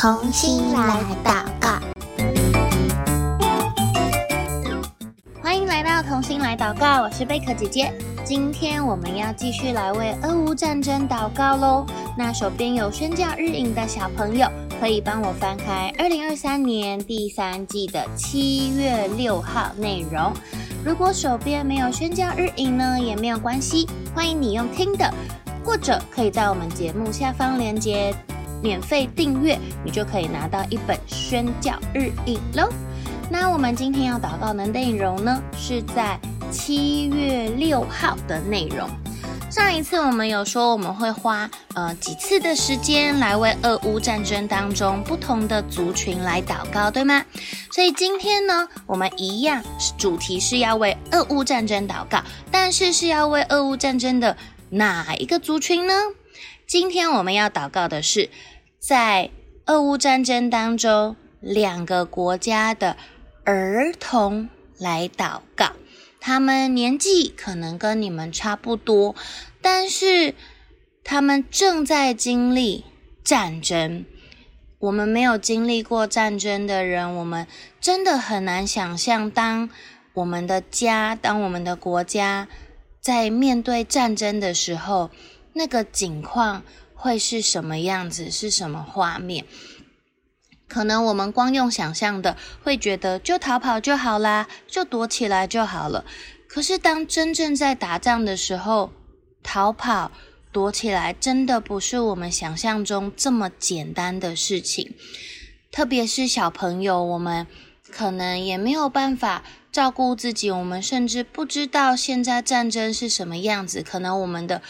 同心来祷告，欢迎来到同心来祷告，我是贝壳姐姐。今天我们要继续来为俄乌战争祷告喽。那手边有宣教日影的小朋友，可以帮我翻开二零二三年第三季的七月六号内容。如果手边没有宣教日影呢，也没有关系，欢迎你用听的，或者可以在我们节目下方连接。免费订阅，你就可以拿到一本宣教日影喽。那我们今天要祷告的内容呢，是在七月六号的内容。上一次我们有说我们会花呃几次的时间来为俄乌战争当中不同的族群来祷告，对吗？所以今天呢，我们一样主题是要为俄乌战争祷告，但是是要为俄乌战争的哪一个族群呢？今天我们要祷告的是，在俄乌战争当中，两个国家的儿童来祷告。他们年纪可能跟你们差不多，但是他们正在经历战争。我们没有经历过战争的人，我们真的很难想象，当我们的家、当我们的国家在面对战争的时候。那个景况会是什么样子？是什么画面？可能我们光用想象的，会觉得就逃跑就好啦，就躲起来就好了。可是当真正在打仗的时候，逃跑、躲起来，真的不是我们想象中这么简单的事情。特别是小朋友，我们可能也没有办法照顾自己，我们甚至不知道现在战争是什么样子。可能我们的。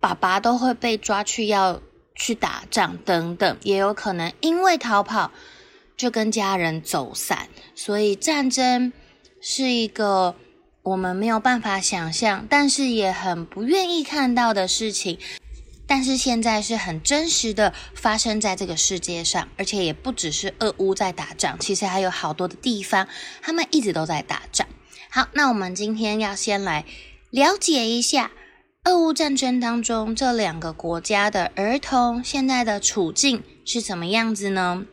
爸爸都会被抓去要去打仗等等，也有可能因为逃跑就跟家人走散，所以战争是一个我们没有办法想象，但是也很不愿意看到的事情。但是现在是很真实的发生在这个世界上，而且也不只是俄乌在打仗，其实还有好多的地方他们一直都在打仗。好，那我们今天要先来了解一下。俄乌战争当中，这两个国家的儿童现在的处境是怎么样子呢？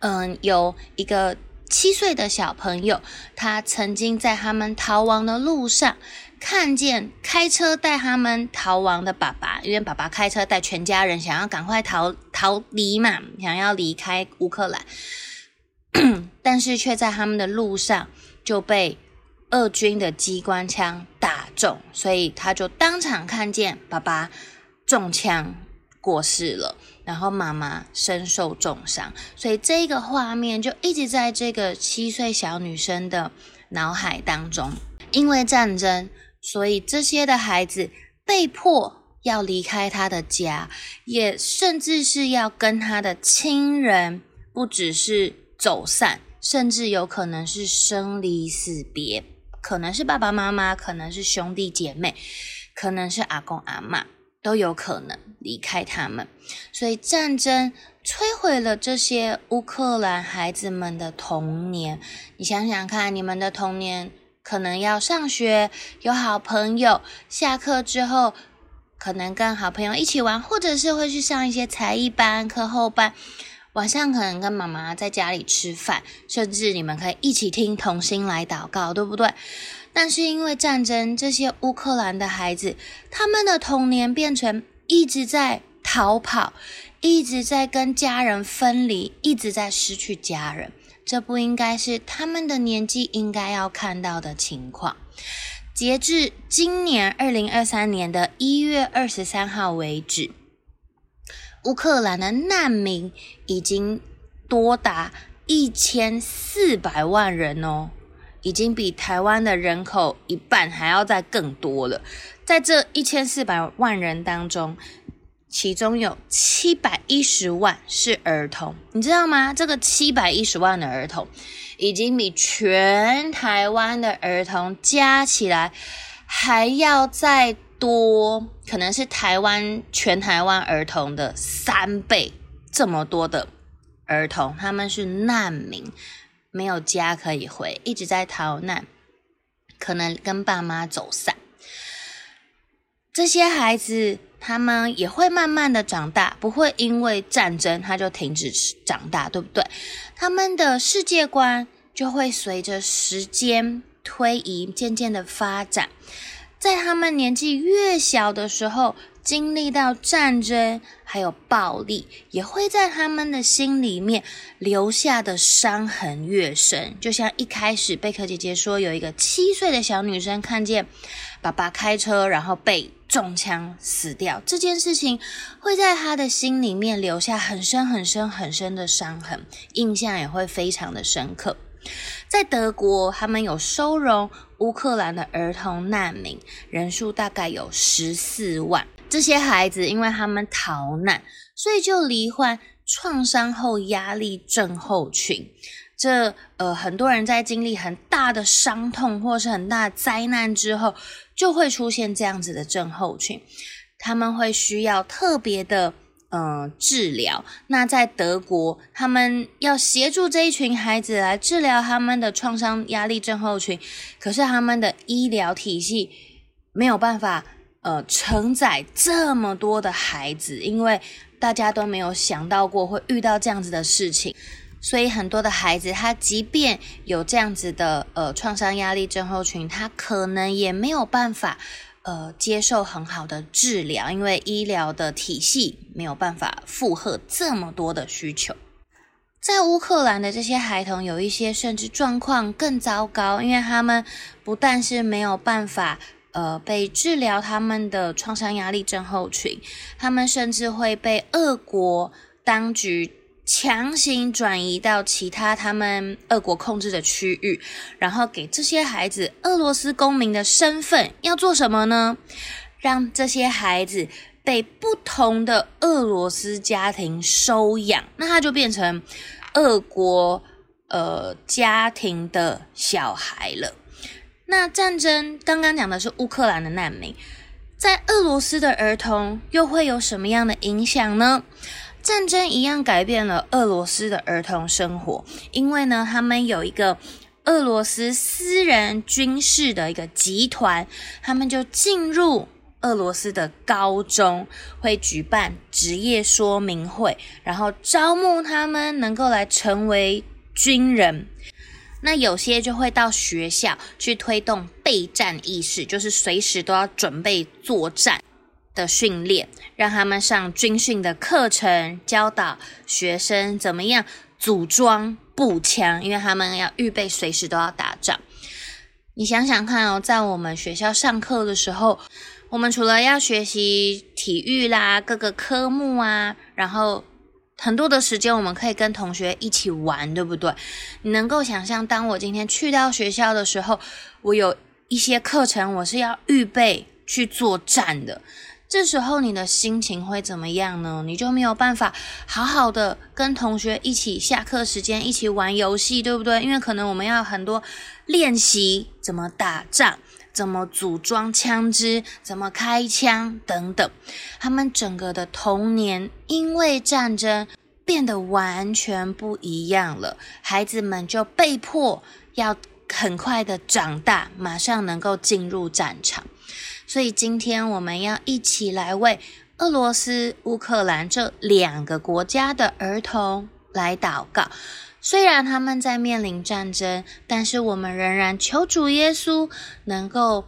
嗯，有一个七岁的小朋友，他曾经在他们逃亡的路上，看见开车带他们逃亡的爸爸，因为爸爸开车带全家人，想要赶快逃逃离嘛，想要离开乌克兰，但是却在他们的路上就被俄军的机关枪打中，所以他就当场看见爸爸中枪过世了，然后妈妈身受重伤，所以这个画面就一直在这个七岁小女生的脑海当中。因为战争，所以这些的孩子被迫要离开他的家，也甚至是要跟他的亲人，不只是走散，甚至有可能是生离死别。可能是爸爸妈妈，可能是兄弟姐妹，可能是阿公阿嬷，都有可能离开他们。所以战争摧毁了这些乌克兰孩子们的童年。你想想看，你们的童年可能要上学，有好朋友，下课之后可能跟好朋友一起玩，或者是会去上一些才艺班、课后班。晚上可能跟妈妈在家里吃饭，甚至你们可以一起听童心来祷告，对不对？但是因为战争，这些乌克兰的孩子，他们的童年变成一直在逃跑，一直在跟家人分离，一直在失去家人。这不应该是他们的年纪应该要看到的情况。截至今年二零二三年的一月二十三号为止。乌克兰的难民已经多达一千四百万人哦，已经比台湾的人口一半还要再更多了。在这一千四百万人当中，其中有七百一十万是儿童，你知道吗？这个七百一十万的儿童，已经比全台湾的儿童加起来还要再多，可能是台湾全台湾儿童的三倍，这么多的儿童，他们是难民，没有家可以回，一直在逃难，可能跟爸妈走散。这些孩子，他们也会慢慢的长大，不会因为战争他就停止长大，对不对？他们的世界观就会随着时间推移渐渐的发展，在他们年纪越小的时候，经历到战争还有暴力，也会在他们的心里面留下的伤痕越深。就像一开始贝壳姐姐说，有一个七岁的小女生看见爸爸开车，然后被中枪死掉，这件事情会在她的心里面留下很深很深很深的伤痕，印象也会非常的深刻。在德国，他们有收容乌克兰的儿童难民，人数大概有十四万。这些孩子因为他们逃难，所以就罹患创伤后压力症候群。这呃，很多人在经历很大的伤痛或是很大的灾难之后，就会出现这样子的症候群。他们会需要特别的呃治疗。那在德国，他们要协助这一群孩子来治疗他们的创伤压力症候群，可是他们的医疗体系没有办法。呃，承载这么多的孩子，因为大家都没有想到过会遇到这样子的事情，所以很多的孩子，他即便有这样子的呃创伤压力症候群，他可能也没有办法呃接受很好的治疗，因为医疗的体系没有办法负荷这么多的需求。在乌克兰的这些孩童，有一些甚至状况更糟糕，因为他们不但是没有办法。呃，被治疗他们的创伤压力症候群，他们甚至会被俄国当局强行转移到其他他们俄国控制的区域，然后给这些孩子俄罗斯公民的身份，要做什么呢？让这些孩子被不同的俄罗斯家庭收养，那他就变成俄国呃家庭的小孩了。那战争刚刚讲的是乌克兰的难民，在俄罗斯的儿童又会有什么样的影响呢？战争一样改变了俄罗斯的儿童生活，因为呢，他们有一个俄罗斯私人军事的一个集团，他们就进入俄罗斯的高中，会举办职业说明会，然后招募他们能够来成为军人。那有些就会到学校去推动备战意识，就是随时都要准备作战的训练，让他们上军训的课程，教导学生怎么样组装步枪，因为他们要预备随时都要打仗。你想想看哦，在我们学校上课的时候，我们除了要学习体育啦，各个科目啊，然后。很多的时间，我们可以跟同学一起玩，对不对？你能够想象，当我今天去到学校的时候，我有一些课程，我是要预备去作战的。这时候你的心情会怎么样呢？你就没有办法好好的跟同学一起下课时间一起玩游戏，对不对？因为可能我们要很多练习怎么打仗。怎么组装枪支，怎么开枪等等，他们整个的童年因为战争变得完全不一样了。孩子们就被迫要很快的长大，马上能够进入战场。所以今天我们要一起来为俄罗斯、乌克兰这两个国家的儿童来祷告。虽然他们在面临战争，但是我们仍然求主耶稣能够，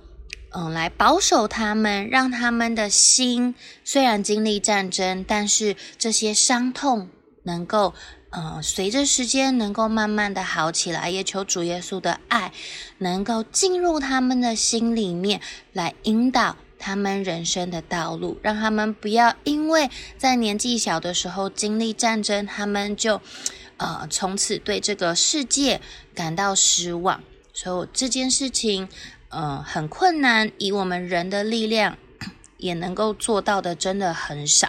嗯，来保守他们，让他们的心虽然经历战争，但是这些伤痛能够，嗯，随着时间能够慢慢的好起来。也求主耶稣的爱能够进入他们的心里面，来引导他们人生的道路，让他们不要因为在年纪小的时候经历战争，他们就。呃，从此对这个世界感到失望，所以这件事情，呃，很困难，以我们人的力量 也能够做到的，真的很少。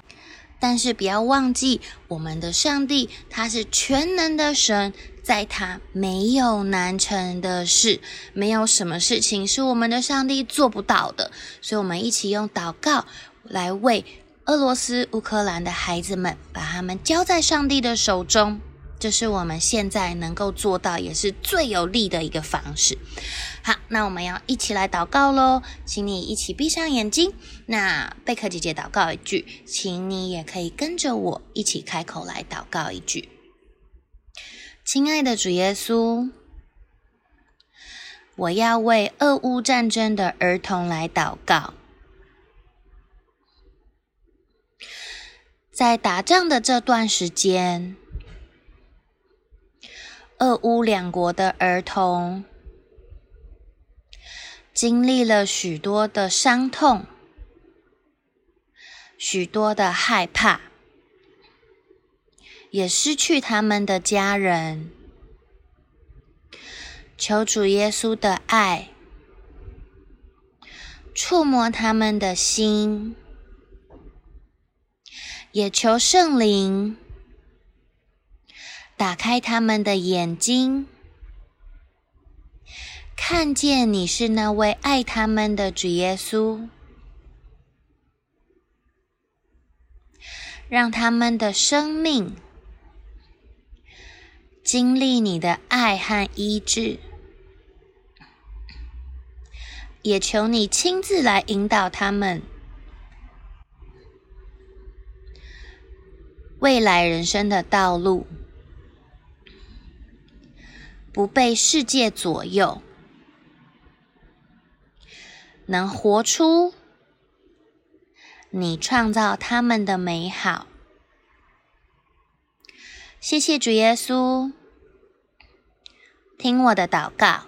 但是不要忘记，我们的上帝他是全能的神，在他没有难成的事，没有什么事情是我们的上帝做不到的。所以，我们一起用祷告来为俄罗斯、乌克兰的孩子们，把他们交在上帝的手中。这是我们现在能够做到，也是最有利的一个方式。好，那我们要一起来祷告喽，请你一起闭上眼睛。那贝克姐姐祷告一句，请你也可以跟着我一起开口来祷告一句。亲爱的主耶稣，我要为俄乌战争的儿童来祷告。在打仗的这段时间，俄乌两国的儿童经历了许多的伤痛，许多的害怕，也失去他们的家人。求主耶稣的爱触摸他们的心，也求圣灵。打开他们的眼睛，看见你是那位爱他们的主耶稣，让他们的生命经历你的爱和医治，也求你亲自来引导他们。未来人生的道路。不被世界左右，能活出你创造他们的美好。谢谢主耶稣，听我的祷告，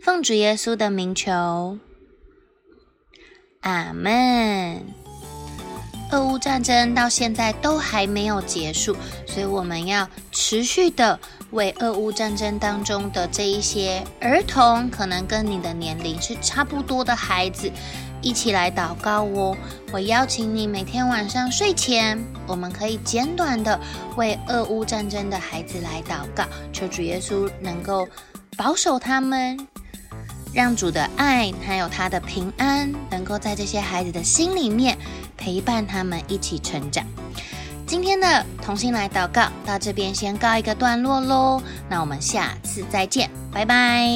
奉主耶稣的名求，阿门。俄乌战争到现在都还没有结束，所以我们要持续的为俄乌战争当中的这一些儿童，可能跟你的年龄是差不多的孩子，一起来祷告哦。我邀请你每天晚上睡前，我们可以简短的为俄乌战争的孩子来祷告，求主耶稣能够保守他们。让主的爱还有他的平安，能够在这些孩子的心里面陪伴他们一起成长。今天的同心来祷告到这边先告一个段落喽，那我们下次再见，拜拜。